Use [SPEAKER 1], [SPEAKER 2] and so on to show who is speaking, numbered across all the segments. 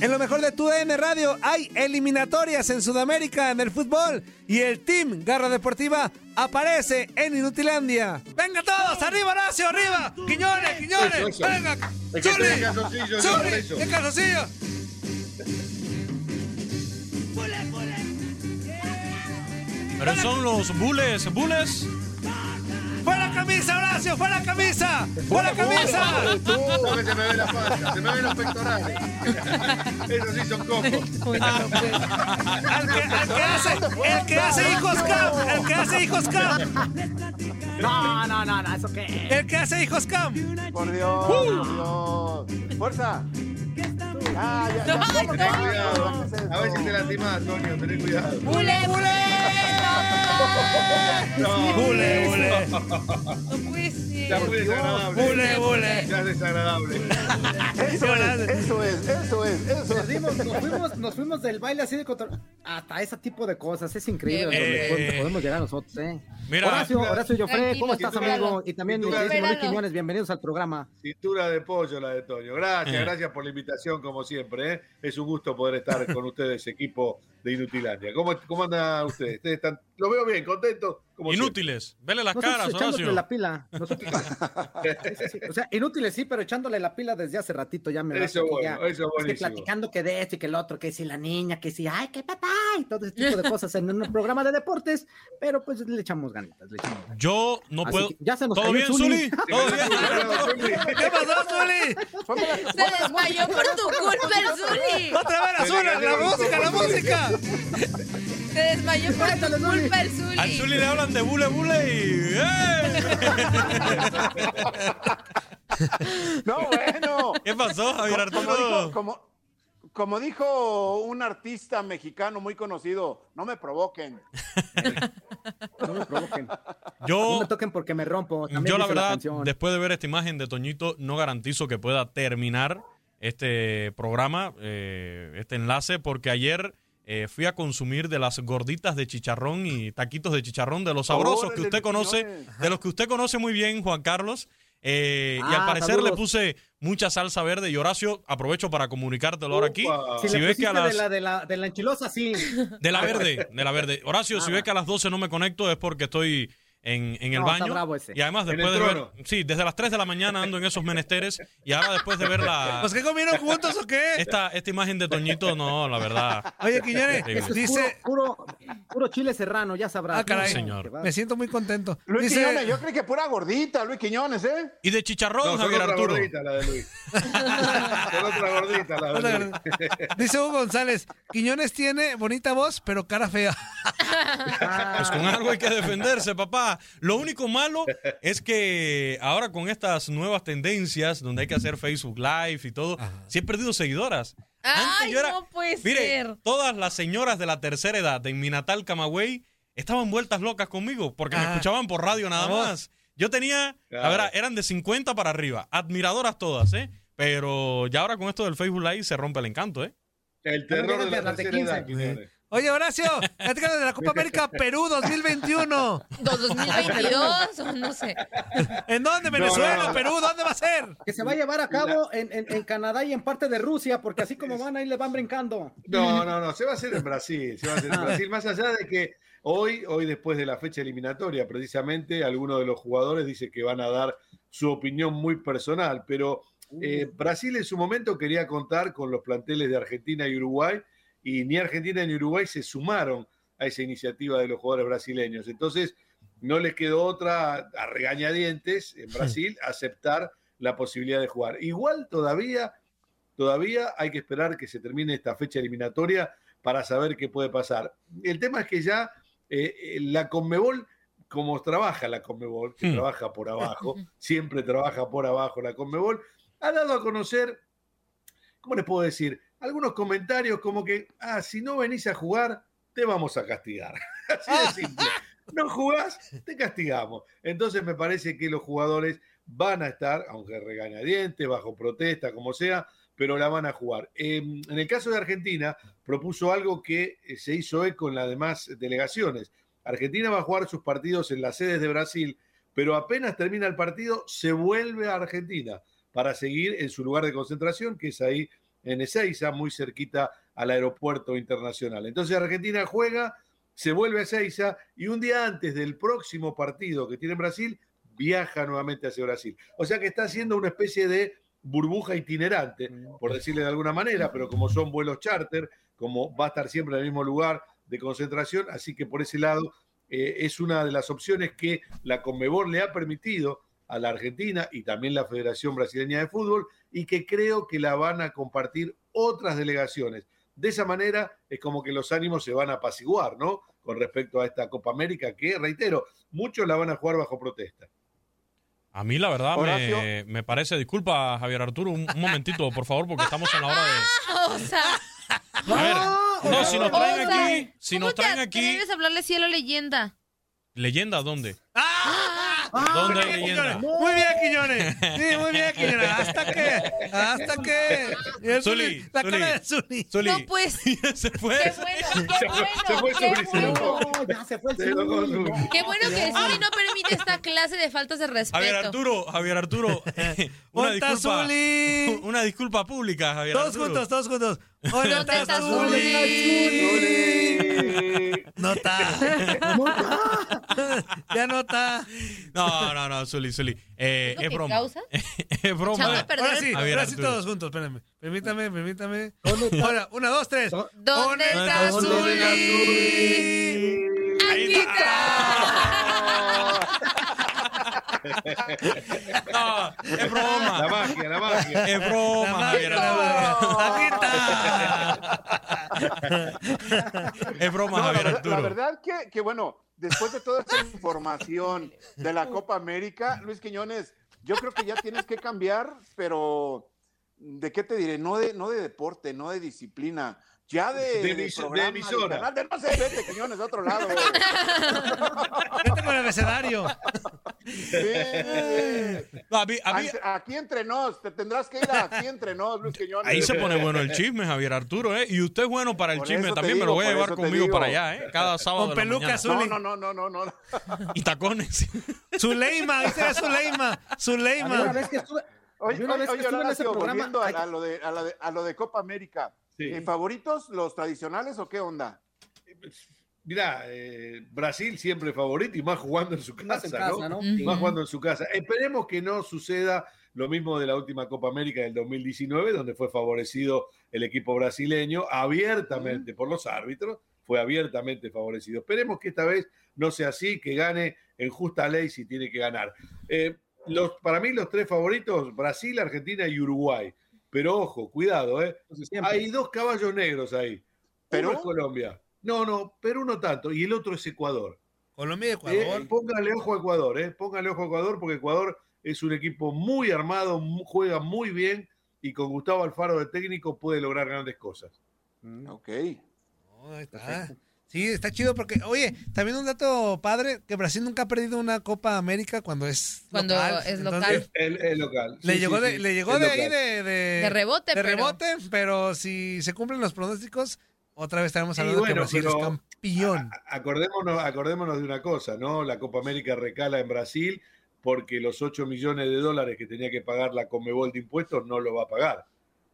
[SPEAKER 1] En lo mejor de tu DN Radio hay eliminatorias en Sudamérica en el fútbol y el Team Garra Deportiva aparece en Inutilandia. ¡Venga todos! ¡Arriba, Horacio! ¡Arriba! ¡Quiñones! ¡Quiñones!
[SPEAKER 2] Eso, eso.
[SPEAKER 1] ¡Venga! ¡Zuli!
[SPEAKER 2] eso.
[SPEAKER 1] ¡Qué calzoncillo!
[SPEAKER 3] Pero son los bules, bules.
[SPEAKER 1] ¡Fuera camisa, Horacio! ¡Fuera camisa! ¡Fuera camisa!
[SPEAKER 2] No que se me ve la panza, se me ven los pectorales. Esos sí son cocos.
[SPEAKER 1] Al que, al que hace, el que hace hijos cam, el que hace hijos cam,
[SPEAKER 4] No, no, no, no, ¿eso qué?
[SPEAKER 1] el que hace hijos cam.
[SPEAKER 5] Por Dios, por Dios. Fuerza. Ya, ya, ya.
[SPEAKER 6] Ay,
[SPEAKER 5] ¿Cómo te
[SPEAKER 2] Ten
[SPEAKER 5] va?
[SPEAKER 2] cuidado. A ver si No,
[SPEAKER 1] Bule, bule.
[SPEAKER 6] No puede ser.
[SPEAKER 2] Ya muy desagradable.
[SPEAKER 1] Bule, bule.
[SPEAKER 2] Ya es desagradable.
[SPEAKER 5] Eso es, eso es, eso es, eso
[SPEAKER 4] Nos,
[SPEAKER 5] es.
[SPEAKER 4] dimos- nos fuimos, nos fuimos del baile así de control. Hasta ese tipo de cosas. Es increíble
[SPEAKER 3] Eh,
[SPEAKER 4] donde podemos- podemos llegar nosotros, ¿eh?
[SPEAKER 3] Mira,
[SPEAKER 4] Horacio, Horacio Joffre, ¿cómo estás, amigo? Y también Luis. Quiñones, bienvenidos al programa.
[SPEAKER 2] Cintura de pollo la de Toño. Gracias,
[SPEAKER 3] Eh.
[SPEAKER 2] gracias por la invitación, como siempre. ¿eh? Es un gusto poder estar con ustedes, equipo de Inutilandia. ¿Cómo, cómo anda ustedes? ¿Ustedes están, lo veo bien, contentos. Como
[SPEAKER 3] inútiles. Vele las
[SPEAKER 4] Nosotros
[SPEAKER 3] caras,
[SPEAKER 4] echándole
[SPEAKER 3] Horacio.
[SPEAKER 4] la pila. Nosotros. O sea, inútiles sí, pero echándole la pila desde hace ratito ya me
[SPEAKER 2] Eso
[SPEAKER 4] que
[SPEAKER 2] bueno,
[SPEAKER 4] ya-
[SPEAKER 2] eso
[SPEAKER 4] es que platicando que de esto y que el otro, que si la niña, que si, ay, qué papá, y todo ese tipo de cosas en un programa de deportes, pero pues le echamos ganitas, le echamos ganitas.
[SPEAKER 3] Yo no
[SPEAKER 4] Así
[SPEAKER 3] puedo.
[SPEAKER 4] que ya se nos
[SPEAKER 3] ¿Todo bien,
[SPEAKER 4] Zuli.
[SPEAKER 3] ¿Todo bien?
[SPEAKER 1] ¿Qué pasó, Zuli?
[SPEAKER 6] Se desmayó por tu culpa el Zuli.
[SPEAKER 1] ¡Otra vez Zuli! ¡La música, la música!
[SPEAKER 6] Se desmayó por tu culpa el Zuli.
[SPEAKER 3] Al Zuli le hablan de bule bule y. ¡eh!
[SPEAKER 5] No, bueno.
[SPEAKER 3] ¿Qué pasó, Javier
[SPEAKER 5] Como dijo,
[SPEAKER 3] Arturo?
[SPEAKER 5] como, como dijo un artista mexicano muy conocido, no me provoquen.
[SPEAKER 4] No me provoquen. No
[SPEAKER 3] Yo,
[SPEAKER 4] me toquen porque me rompo. También
[SPEAKER 3] yo la verdad, después de ver esta imagen de Toñito, no garantizo que pueda terminar este programa, eh, este enlace, porque ayer eh, fui a consumir de las gorditas de chicharrón y taquitos de chicharrón de los sabrosos que usted conoce, de los que usted conoce muy bien, Juan Carlos. eh, y al
[SPEAKER 4] Ah,
[SPEAKER 3] parecer le puse mucha salsa verde y Horacio, aprovecho para comunicártelo ahora aquí.
[SPEAKER 4] Si,
[SPEAKER 3] Si
[SPEAKER 4] le
[SPEAKER 3] ves que a las-
[SPEAKER 4] de, la, de, la, de la enchilosa, sí.
[SPEAKER 3] De la verde, de la verde. Horacio, si ves que a las 12 no me conecto es porque estoy en, en el
[SPEAKER 4] No, está
[SPEAKER 3] baño.
[SPEAKER 4] bravo ese.
[SPEAKER 3] Y además después de ver... Sí, desde las 3 de la mañana ando en esos menesteres y ahora después de ver la...
[SPEAKER 1] ¿Pues qué comieron juntos o qué?
[SPEAKER 3] Esta, esta imagen de Toñito, no, la verdad.
[SPEAKER 1] Oye, Quiñones,
[SPEAKER 4] es
[SPEAKER 1] dice...
[SPEAKER 4] puro, puro, puro chile serrano, ya sabrás.
[SPEAKER 1] Ah, caray.
[SPEAKER 3] Señor.
[SPEAKER 4] que.
[SPEAKER 1] Me siento muy contento.
[SPEAKER 5] Luis Quiñones,
[SPEAKER 1] Dice...
[SPEAKER 5] yo creí que pura gordita, Luis Quiñones, ¿eh?
[SPEAKER 3] Y de chicharrón,
[SPEAKER 2] No,
[SPEAKER 3] Javier
[SPEAKER 2] otra
[SPEAKER 3] Arturo.
[SPEAKER 2] gordita la de Luis. Otra gordita la de Luis.
[SPEAKER 1] Dice Hugo González, Quiñones tiene bonita voz, pero cara fea.
[SPEAKER 3] Pues con algo hay que defenderse, papá. Lo único malo es que ahora con estas nuevas tendencias, donde hay que hacer Facebook Live y todo, sí he perdido seguidoras.
[SPEAKER 6] Ay,
[SPEAKER 3] yo era-
[SPEAKER 6] no puede
[SPEAKER 3] Mire,
[SPEAKER 6] ser.
[SPEAKER 3] todas las señoras de la tercera edad de mi natal Camagüey estaban vueltas locas conmigo porque me
[SPEAKER 1] Ah.
[SPEAKER 3] escuchaban por radio nada
[SPEAKER 1] Vamos.
[SPEAKER 3] más. Yo tenía, la
[SPEAKER 2] Claro.
[SPEAKER 3] verdad, eran de 50 para arriba, admiradoras todas, ¿eh? Pero ya ahora con esto del Facebook Live se rompe el encanto, ¿eh?
[SPEAKER 2] El terror de la
[SPEAKER 4] de
[SPEAKER 2] tercera edad,
[SPEAKER 4] 15.
[SPEAKER 1] Oye, Horacio, platícanos de la Copa América Perú 2021.
[SPEAKER 6] ¿Do- 2022 o no sé.
[SPEAKER 1] ¿En dónde? ¿Venezuela?
[SPEAKER 2] no, no.
[SPEAKER 1] ¿Perú? ¿Dónde va a ser?
[SPEAKER 4] Que se va a llevar a cabo en, en- en Canadá y en parte de Rusia, porque así como van, ahí le van brincando.
[SPEAKER 2] No, no, no, se va a hacer en Brasil, se va a hacer en Brasil, más allá de que hoy, hoy después de la fecha eliminatoria, precisamente, algunos de los jugadores dicen que van a dar su opinión muy personal, pero eh, Brasil en su momento quería contar con los planteles de Argentina y Uruguay, y ni Argentina ni Uruguay se sumaron a esa iniciativa de los jugadores brasileños. Entonces, no les quedó otra a regañadientes en Brasil aceptar la posibilidad de jugar. Igual todavía, todavía hay que esperar que se termine esta fecha eliminatoria para saber qué puede pasar. El tema es que ya eh, eh, la Conmebol, como trabaja la Conmebol, que
[SPEAKER 3] Hmm.
[SPEAKER 2] trabaja por abajo, siempre trabaja por abajo la Conmebol, ha dado a conocer, ¿cómo les puedo decir? Algunos comentarios como que, ah, si no venís a jugar, te vamos a castigar. Así de simple. No jugás, te castigamos. Entonces me parece que los jugadores van a estar, aunque regañadientes, bajo protesta, como sea, pero la van a jugar. Eh, en el caso de Argentina, propuso algo que eh, se hizo eco en las demás delegaciones. Argentina va a jugar sus partidos en las sedes de Brasil, pero apenas termina el partido, se vuelve a Argentina para seguir en su lugar de concentración, que es ahí en Ezeiza, muy cerquita al aeropuerto internacional. Entonces Argentina juega, se vuelve a Ezeiza y un día antes del próximo partido que tiene Brasil, viaja nuevamente hacia Brasil. O sea que está haciendo una especie de burbuja itinerante, por decirle de alguna manera, pero como son vuelos charter, como va a estar siempre en el mismo lugar de concentración, así que por ese lado eh, es una de las opciones que la Conmebol le ha permitido a la Argentina y también la Federación Brasileña de Fútbol y que creo que la van a compartir otras delegaciones. De esa manera es como que los ánimos se van a apaciguar, ¿no? Con respecto a esta Copa América que, reitero, muchos la van a jugar bajo protesta.
[SPEAKER 3] A mí la verdad me, me parece, disculpa Javier Arturo, un, un momentito, por favor, porque estamos en la hora de...
[SPEAKER 6] O sea,
[SPEAKER 3] A ver, no, si nos
[SPEAKER 6] o
[SPEAKER 3] traen
[SPEAKER 6] sea,
[SPEAKER 3] aquí, si
[SPEAKER 6] ¿cómo
[SPEAKER 3] nos
[SPEAKER 6] te
[SPEAKER 3] traen aquí...
[SPEAKER 6] hablarle cielo leyenda?
[SPEAKER 3] ¿Leyenda dónde?
[SPEAKER 1] ¡Ah!
[SPEAKER 3] ¿Dónde hay
[SPEAKER 1] Muy bien,
[SPEAKER 3] leyenda?
[SPEAKER 1] Quiñones. Muy bien, Quiñones. Sí, muy bien, Quiñones. ¿Hasta qué? ¿Hasta qué? Y el
[SPEAKER 3] Zuli,
[SPEAKER 1] Zuli, la
[SPEAKER 3] Zuli.
[SPEAKER 1] cara de Zuli.
[SPEAKER 3] Zuli,
[SPEAKER 6] No, pues.
[SPEAKER 3] se fue.
[SPEAKER 6] Qué bueno, qué
[SPEAKER 2] Se fue- se fue
[SPEAKER 6] bueno, qué
[SPEAKER 2] Zuli, se
[SPEAKER 6] bueno.
[SPEAKER 2] enojó.
[SPEAKER 4] No, ya se fue el
[SPEAKER 2] Se enojó
[SPEAKER 4] Zuli.
[SPEAKER 2] Zuli.
[SPEAKER 6] Qué bueno que el Zuli no permite esta clase de faltas de respeto.
[SPEAKER 3] Javier Arturo, Javier Arturo, una
[SPEAKER 1] ¿Dónde está
[SPEAKER 3] disculpa,
[SPEAKER 1] Zuli?
[SPEAKER 3] una disculpa pública, Javier
[SPEAKER 1] Todos
[SPEAKER 3] Arturo.
[SPEAKER 1] juntos, todos juntos. ¿Dónde
[SPEAKER 6] ¿Dónde
[SPEAKER 1] está
[SPEAKER 6] está
[SPEAKER 1] Zuli?
[SPEAKER 2] Zuli.
[SPEAKER 1] No está. Ya no está.
[SPEAKER 3] No, no, no, Zuli, Zuli. Eh,
[SPEAKER 6] ¿Es
[SPEAKER 3] broma.
[SPEAKER 6] causa?
[SPEAKER 3] es broma.
[SPEAKER 1] Ahora sí, ahora sí todos juntos, espérenme. Permítame, permítame.
[SPEAKER 4] ¿Dónde?
[SPEAKER 1] Ahora, una, dos, tres.
[SPEAKER 4] ¿Dó-
[SPEAKER 6] ¿Dónde está
[SPEAKER 1] ¿Dónde
[SPEAKER 6] Zuli?
[SPEAKER 1] Zuli?
[SPEAKER 6] Aquí está.
[SPEAKER 3] No, es
[SPEAKER 2] La
[SPEAKER 3] broma.
[SPEAKER 2] magia, la magia.
[SPEAKER 3] Es broma, Javier Arturo.
[SPEAKER 1] Aquí está.
[SPEAKER 3] Es broma,
[SPEAKER 5] No, la,
[SPEAKER 3] Javier Arturo.
[SPEAKER 5] la verdad que, que, bueno, después de toda esta información de la Copa América, Luis Quiñones, yo creo que ya tienes que cambiar, pero ¿de qué te diré? No de, no de deporte, no de disciplina, ya de,
[SPEAKER 2] De
[SPEAKER 5] de
[SPEAKER 2] emisora.
[SPEAKER 5] canal de- no sé, vete, Quiñones, de otro lado.
[SPEAKER 1] Vete con el.
[SPEAKER 5] Sí.
[SPEAKER 3] No, a mí- a mí-
[SPEAKER 5] Aquí entre nos, te tendrás que ir aquí entre nos, Luis Quiñones.
[SPEAKER 3] ahí se pone bueno el chisme, Javier Arturo, ¿eh? Y usted es bueno para el
[SPEAKER 5] Por
[SPEAKER 3] chisme también, me lo voy a llevar conmigo
[SPEAKER 5] digo.
[SPEAKER 3] para allá, ¿eh? Cada sábado
[SPEAKER 1] Con peluca azul.
[SPEAKER 5] No, no, no, no, no, no.
[SPEAKER 3] Y tacones.
[SPEAKER 1] Zuleima, era Zuleima.
[SPEAKER 4] A mí una
[SPEAKER 1] Zuleima.
[SPEAKER 4] vez que estuve,
[SPEAKER 5] Oye,
[SPEAKER 4] una
[SPEAKER 5] oye,
[SPEAKER 4] vez que
[SPEAKER 5] oye,
[SPEAKER 4] estuve en ese
[SPEAKER 5] Horacio,
[SPEAKER 4] programa,
[SPEAKER 5] volviendo a,
[SPEAKER 4] hay-
[SPEAKER 5] a lo de, a, la de- a lo de Copa América,
[SPEAKER 2] Sí.
[SPEAKER 5] ¿favoritos los tradicionales o qué onda?
[SPEAKER 2] Mirá, eh, Brasil siempre favorito y más jugando en su casa,
[SPEAKER 4] más en casa,
[SPEAKER 2] ¿no?
[SPEAKER 4] ¿no? Sí.
[SPEAKER 2] Más jugando en su casa. Esperemos que no suceda lo mismo de la última Copa América del 2019, donde fue favorecido el equipo brasileño abiertamente por los árbitros, fue abiertamente favorecido. Esperemos que esta vez no sea así, que gane en justa ley si tiene que ganar. Eh, los, para mí los tres favoritos, Brasil, Argentina y Uruguay. Pero ojo, cuidado, ¿eh?
[SPEAKER 4] Siempre.
[SPEAKER 2] Hay dos caballos negros ahí.
[SPEAKER 5] ¿Perú?
[SPEAKER 2] Uno es Colombia. No, no, Perú no tanto. Y el otro es Ecuador.
[SPEAKER 1] Colombia y
[SPEAKER 2] Eh,
[SPEAKER 1] Ecuador.
[SPEAKER 2] póngale ojo a Ecuador, eh. Póngale ojo a Ecuador porque Ecuador es un equipo muy armado, juega muy bien y con Gustavo Alfaro de técnico puede lograr grandes cosas.
[SPEAKER 5] Ok.
[SPEAKER 1] Oh, ahí está. Sí, está chido porque, oye, también un dato padre, que Brasil nunca ha perdido una Copa América cuando es
[SPEAKER 6] Cuando
[SPEAKER 1] local.
[SPEAKER 6] es
[SPEAKER 1] Entonces,
[SPEAKER 6] local.
[SPEAKER 2] El, el local.
[SPEAKER 1] Le
[SPEAKER 2] Sí,
[SPEAKER 1] llegó,
[SPEAKER 2] sí,
[SPEAKER 1] de,
[SPEAKER 2] sí,
[SPEAKER 1] le llegó
[SPEAKER 2] es
[SPEAKER 1] de ahí de, de,
[SPEAKER 6] De rebote,
[SPEAKER 1] de
[SPEAKER 6] pero-
[SPEAKER 1] rebote, pero si se cumplen los pronósticos, otra vez estaremos hablando de que
[SPEAKER 2] bueno,
[SPEAKER 1] Brasil
[SPEAKER 2] pero-
[SPEAKER 1] es campeón.
[SPEAKER 2] A- Acordémonos, acordémonos de una cosa, ¿no? La Copa América recala en Brasil porque los 8 millones de dólares que tenía que pagar la Comebol de impuestos no lo va a pagar.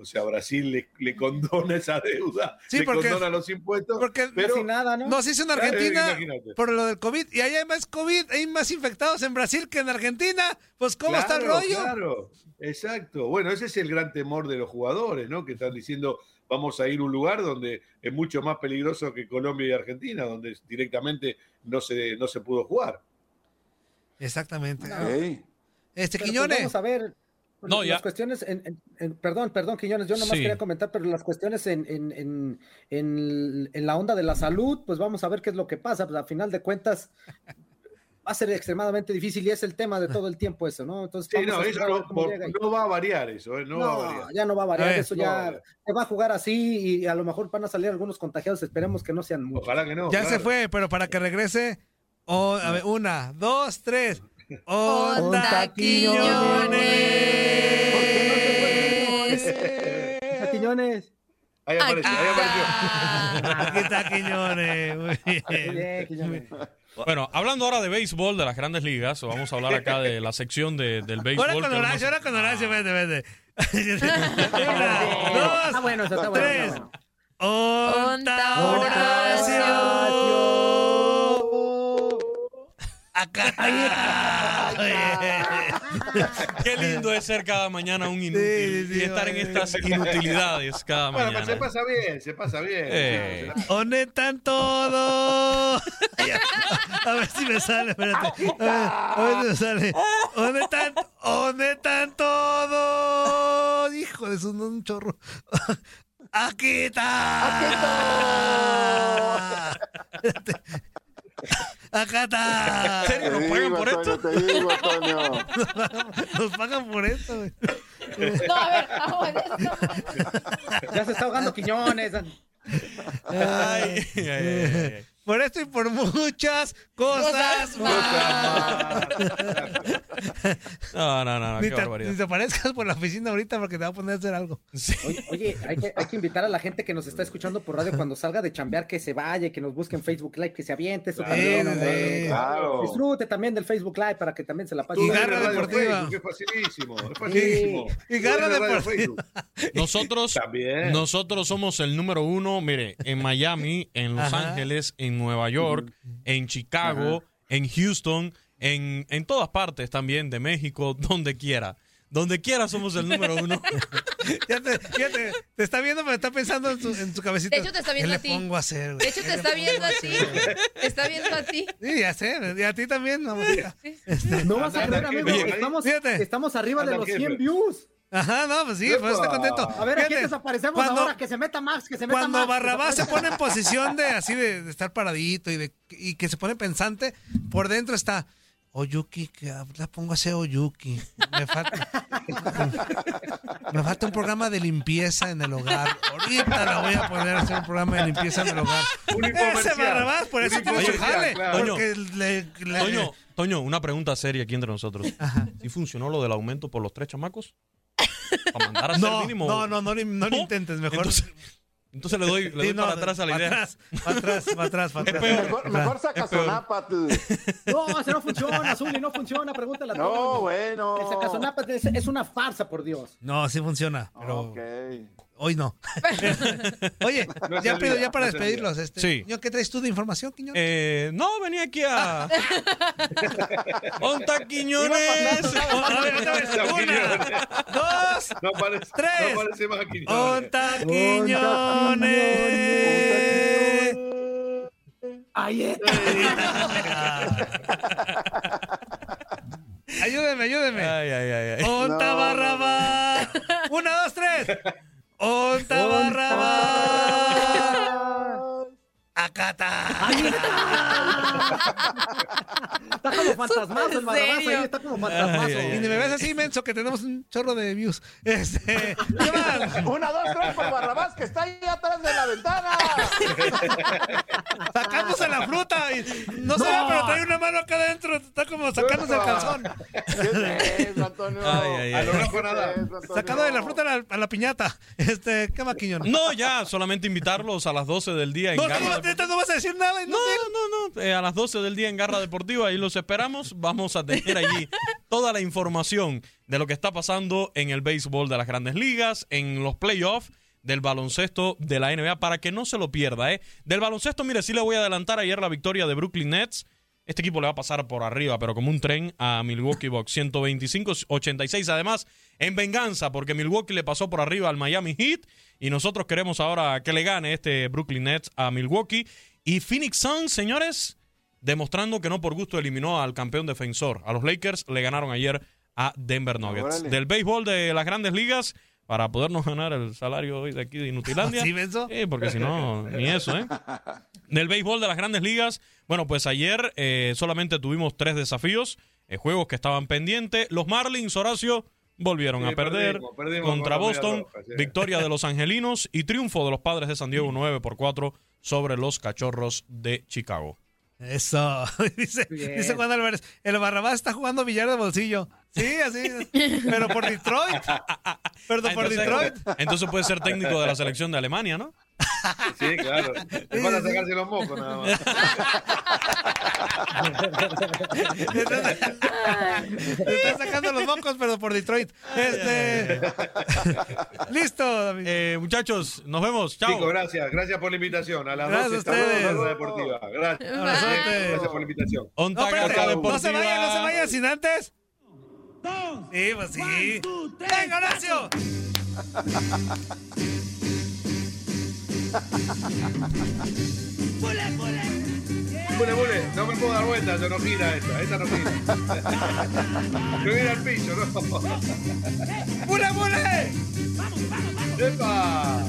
[SPEAKER 2] O sea, Brasil le, le condona esa deuda,
[SPEAKER 1] Sí,
[SPEAKER 2] le
[SPEAKER 1] porque-
[SPEAKER 2] condona los impuestos.
[SPEAKER 1] Porque
[SPEAKER 2] pero-
[SPEAKER 4] Casi nada, ¿no?
[SPEAKER 1] nos hizo en
[SPEAKER 2] Eh,
[SPEAKER 1] Argentina por lo del COVID y ahí hay más COVID, hay más infectados en Brasil que en Argentina. Pues, ¿cómo está el rollo?
[SPEAKER 2] Claro, exacto. Bueno, ese es el gran temor de los jugadores, ¿no? Que están diciendo, vamos a ir a un lugar donde es mucho más peligroso que Colombia y Argentina, donde directamente no se, no se pudo jugar.
[SPEAKER 1] Exactamente.
[SPEAKER 4] No.
[SPEAKER 1] Este,
[SPEAKER 4] Pero, pues,
[SPEAKER 1] Quiñones.
[SPEAKER 4] vamos a ver. Pues,
[SPEAKER 3] No,
[SPEAKER 4] las
[SPEAKER 3] ya.
[SPEAKER 4] cuestiones, en, en- en- perdón, perdón, Quiñones, yo nomás
[SPEAKER 3] Sí.
[SPEAKER 4] quería comentar, pero las cuestiones en, en, en, en, en la onda de la salud, pues vamos a ver qué es lo que pasa. Pues a final de cuentas, va a ser extremadamente difícil y es el tema de todo el tiempo eso, ¿no? Entonces,
[SPEAKER 2] Sí,
[SPEAKER 4] vamos
[SPEAKER 2] no, eso por- va a variar eso, ¿eh? No, va a variar.
[SPEAKER 4] ya no va a variar,
[SPEAKER 1] ver,
[SPEAKER 4] eso
[SPEAKER 2] no va
[SPEAKER 4] ya
[SPEAKER 2] variar.
[SPEAKER 4] se va a jugar así y a lo mejor van a salir algunos contagiados, esperemos que no sean muchos.
[SPEAKER 2] Ojalá que no.
[SPEAKER 1] ya
[SPEAKER 2] claro.
[SPEAKER 1] se fue, pero para que regrese. oh, a ver, una, dos, tres. Onda
[SPEAKER 6] Onda
[SPEAKER 1] Quiñones.
[SPEAKER 4] A Quiñones.
[SPEAKER 2] Ahí apareció, ahí apareció.
[SPEAKER 6] Ah,
[SPEAKER 1] Aquí está Quiñones. Muy bien.
[SPEAKER 4] Quiñones.
[SPEAKER 3] Bueno, hablando ahora de béisbol, de las grandes ligas, vamos a hablar acá de la sección de, del béisbol.
[SPEAKER 1] Ahora con Horacio, ahora con Horacio, vete, vete. Una, dos,
[SPEAKER 4] Está bueno, eso está bueno.
[SPEAKER 1] tres.
[SPEAKER 4] está bueno.
[SPEAKER 1] Onta
[SPEAKER 6] Horacio.
[SPEAKER 1] Acá
[SPEAKER 3] Qué lindo es ser cada mañana un inútil
[SPEAKER 1] Sí, sí,
[SPEAKER 3] y estar en estas inutilidades cada
[SPEAKER 2] Bueno, pero se
[SPEAKER 3] mañana.
[SPEAKER 2] pasa bien, se pasa bien.
[SPEAKER 3] Eh.
[SPEAKER 1] ¿Dónde están todos? A ver si me sale, espérate. A ver, a ver si me sale. ¿Dónde están? ¿Dónde están todos? Hijo de su no, un chorro. Aquí está. Espérate. Acá está.
[SPEAKER 3] ¿En serio nos pagan por esto?
[SPEAKER 5] Te digo, Antonio.
[SPEAKER 1] Nos pagan por esto, güey.
[SPEAKER 6] No, a ver, aguanta.
[SPEAKER 4] Ya se está ahogando Quiñones.
[SPEAKER 3] Ay, ay, ay, ay, ay.
[SPEAKER 1] Por esto y por muchas cosas
[SPEAKER 6] Cosas
[SPEAKER 1] más.
[SPEAKER 3] No, no, no, no,
[SPEAKER 1] Ni
[SPEAKER 3] qué
[SPEAKER 1] te,
[SPEAKER 3] barbaridad.
[SPEAKER 1] ni te aparezcas por la oficina ahorita porque te va a poner a hacer algo.
[SPEAKER 3] Sí.
[SPEAKER 4] Oye, oye, hay, que, hay que invitar a la gente que nos está escuchando por radio cuando salga de chambear que se vaya, y que nos busque en Facebook Live, que se aviente. Eso
[SPEAKER 2] Claro,
[SPEAKER 4] también,
[SPEAKER 1] sí.
[SPEAKER 5] Claro.
[SPEAKER 4] Disfrute también del Facebook Live para que también se la pase.
[SPEAKER 1] Y garra deportiva.
[SPEAKER 2] Facebook, Es facilísimo, es facilísimo.
[SPEAKER 1] Y
[SPEAKER 2] Tú
[SPEAKER 1] garra deportiva.
[SPEAKER 3] Nosotros,
[SPEAKER 2] También.
[SPEAKER 3] nosotros somos el número uno, mire, en Miami, en Los
[SPEAKER 1] Ajá.
[SPEAKER 3] Ángeles, en Nueva York, en Chicago, en Houston, en, en todas partes también de México, donde quiera. Donde quiera somos el número uno.
[SPEAKER 1] Ya te, ya te, te está viendo, pero está pensando en su, en su cabecita.
[SPEAKER 6] De hecho, te está viendo
[SPEAKER 1] ¿Qué
[SPEAKER 6] a
[SPEAKER 1] le
[SPEAKER 6] ti.
[SPEAKER 1] pongo a hacer, güey?
[SPEAKER 6] De hecho,
[SPEAKER 1] ¿Qué
[SPEAKER 6] te
[SPEAKER 1] le
[SPEAKER 6] está viendo a ti. Te está viendo a ti.
[SPEAKER 1] Sí, ya sé. Y a ti también, mamacita.
[SPEAKER 4] No vas a creer, amigo. estamos,
[SPEAKER 1] fíjate.
[SPEAKER 4] estamos arriba de los
[SPEAKER 2] jefe.
[SPEAKER 4] 100 views.
[SPEAKER 1] Ajá, no, pues sí, pues está contento.
[SPEAKER 4] A ver, aquí desaparecemos
[SPEAKER 1] cuando-
[SPEAKER 4] ahora. Que se meta Max, que se meta
[SPEAKER 1] Cuando
[SPEAKER 4] Max.
[SPEAKER 1] Barrabás se pone en posición de así de, de estar paradito y de y que se pone pensante, por dentro está Oyuki, que la pongo a hacer Oyuki. Me falta, me falta un programa de limpieza en el hogar. Ahorita la voy a poner a hacer un programa de limpieza en el hogar. Ese. Barrabás, por eso tiene su jale.
[SPEAKER 2] claro.
[SPEAKER 1] Le, le-
[SPEAKER 3] Toño, Toño, una pregunta seria aquí entre nosotros. ¿Sí funcionó lo del aumento por los tres chamacos? Para mandar a hacer
[SPEAKER 1] no,
[SPEAKER 3] mínimo.
[SPEAKER 1] no, no, no, no lo intentes, mejor.
[SPEAKER 3] Entonces, entonces le doy, le doy
[SPEAKER 1] Sí, no,
[SPEAKER 3] para atrás a la
[SPEAKER 1] para
[SPEAKER 3] idea.
[SPEAKER 1] Atrás, para atrás, para atrás, para atrás.
[SPEAKER 5] Mejor, mejor saca
[SPEAKER 3] Es peor.
[SPEAKER 5] Sonapa, tú.
[SPEAKER 4] No, ese no funciona, Zuli, no funciona. Pregúntale a
[SPEAKER 5] No,
[SPEAKER 4] Toño.
[SPEAKER 5] bueno.
[SPEAKER 4] El sacasonapa es, es una farsa, por Dios.
[SPEAKER 1] No, sí funciona, pero
[SPEAKER 5] Ok.
[SPEAKER 1] Hoy no. Oye,
[SPEAKER 2] No
[SPEAKER 1] ya
[SPEAKER 2] día,
[SPEAKER 1] ya para
[SPEAKER 2] no
[SPEAKER 1] despedirlos. Este,
[SPEAKER 3] Sí.
[SPEAKER 1] Quiñón, ¿Qué traes tú de información, Quiñón?
[SPEAKER 3] Eh, no, venía aquí a. ¡Onta Quiñones!
[SPEAKER 1] A ver, Una, dos,
[SPEAKER 2] No parece,
[SPEAKER 1] Tres.
[SPEAKER 2] no parece más Quiñones.
[SPEAKER 1] Onta Quiñones.
[SPEAKER 4] Ahí es.
[SPEAKER 1] Ayúdeme, ayúdeme.
[SPEAKER 3] Ay, ay, ay,
[SPEAKER 1] Está
[SPEAKER 4] como fantasmazo el
[SPEAKER 6] ¿En
[SPEAKER 4] Barrabás ahí, está como fantasmazo.
[SPEAKER 3] Ay, ay,
[SPEAKER 1] Y ni me ves así, menso, que tenemos un chorro de views. Este, ¿qué más?
[SPEAKER 5] Una, dos, tres por Barrabás, que está ahí atrás de la ventana.
[SPEAKER 1] Sacándose la fruta y no, se ve, pero trae una mano acá adentro. Está como sacándose el calzón.
[SPEAKER 5] ¿Qué es eso, Antonio?
[SPEAKER 3] Ay, ay,
[SPEAKER 2] A
[SPEAKER 3] ay.
[SPEAKER 2] lo Rafa Nadal.
[SPEAKER 5] ¿Qué es eso, Antonio?
[SPEAKER 1] Sacado de la fruta a la, a la piñata. Este, ¿qué maquiñón?
[SPEAKER 3] No, ya, solamente invitarlos a las 12 del día en
[SPEAKER 1] No,
[SPEAKER 3] Garra
[SPEAKER 1] no,
[SPEAKER 3] Deportiva.
[SPEAKER 1] neta, no vas a decir nada. y
[SPEAKER 3] No,
[SPEAKER 1] No,
[SPEAKER 3] no, no. eh, a las 12 del día en Garra Deportiva, ahí los esperamos. Vamos a tener allí toda la información de lo que está pasando en el béisbol de las grandes ligas, en los playoffs del baloncesto de la NBA, para que no se lo pierda. ¿eh? Del baloncesto, mire, sí le voy a adelantar ayer la victoria de Brooklyn Nets. Este equipo le va a pasar por arriba, pero como un tren a Milwaukee Bucks 125-86. Además, en venganza, porque Milwaukee le pasó por arriba al Miami Heat y nosotros queremos ahora que le gane este Brooklyn Nets a Milwaukee. Y Phoenix Suns, señores, demostrando que no por gusto eliminó al campeón defensor. A los Lakers le ganaron ayer a Denver Nuggets. Del béisbol de las grandes ligas, para podernos ganar el salario hoy de aquí de Inutilandia.
[SPEAKER 1] ¿Sí?
[SPEAKER 3] Sí, porque si no, ni eso, ¿eh? Del béisbol de las grandes ligas, bueno, pues ayer eh, solamente tuvimos tres desafíos, eh, juegos que estaban pendientes. Los Marlins, Horacio, volvieron
[SPEAKER 2] Sí,
[SPEAKER 3] a perder
[SPEAKER 2] perdimos, perdimos
[SPEAKER 3] contra
[SPEAKER 2] con
[SPEAKER 3] Boston.
[SPEAKER 2] Roja, sí.
[SPEAKER 3] Victoria de los Angelinos y triunfo de los Padres de San Diego 9 por 4 sobre los Cachorros de Chicago.
[SPEAKER 1] Eso. dice,
[SPEAKER 4] Bien.
[SPEAKER 1] dice Juan Álvarez. El Barrabás está jugando billar de bolsillo. Sí, así. Pero por Detroit. Pero
[SPEAKER 3] Ah,
[SPEAKER 1] por
[SPEAKER 3] entonces,
[SPEAKER 1] Detroit.
[SPEAKER 3] entonces puede ser técnico de la selección de Alemania, ¿no?
[SPEAKER 2] Sí, claro. Es para sacarse los mocos nada más.
[SPEAKER 1] Le están sacando los mocos, pero por Detroit. Este. Listo, David.
[SPEAKER 3] Eh, muchachos, nos vemos. Chao.
[SPEAKER 2] Chicos, gracias. Gracias por la invitación. A las
[SPEAKER 1] Gracias
[SPEAKER 2] 12
[SPEAKER 1] a
[SPEAKER 2] estamos en
[SPEAKER 1] ustedes.
[SPEAKER 2] Deportiva. Gracias. Gracias por la invitación.
[SPEAKER 1] No, espérate, no se vayan, no se vayan sin antes. Sí, pues sí. ¡Venga, Horacio!
[SPEAKER 2] Bule, bule, no me puedo dar vuelta, yo no gira esta, esta no gira. Yo voy al piso, ¿no?
[SPEAKER 1] ¡Bule, bule!
[SPEAKER 2] ¡Epa!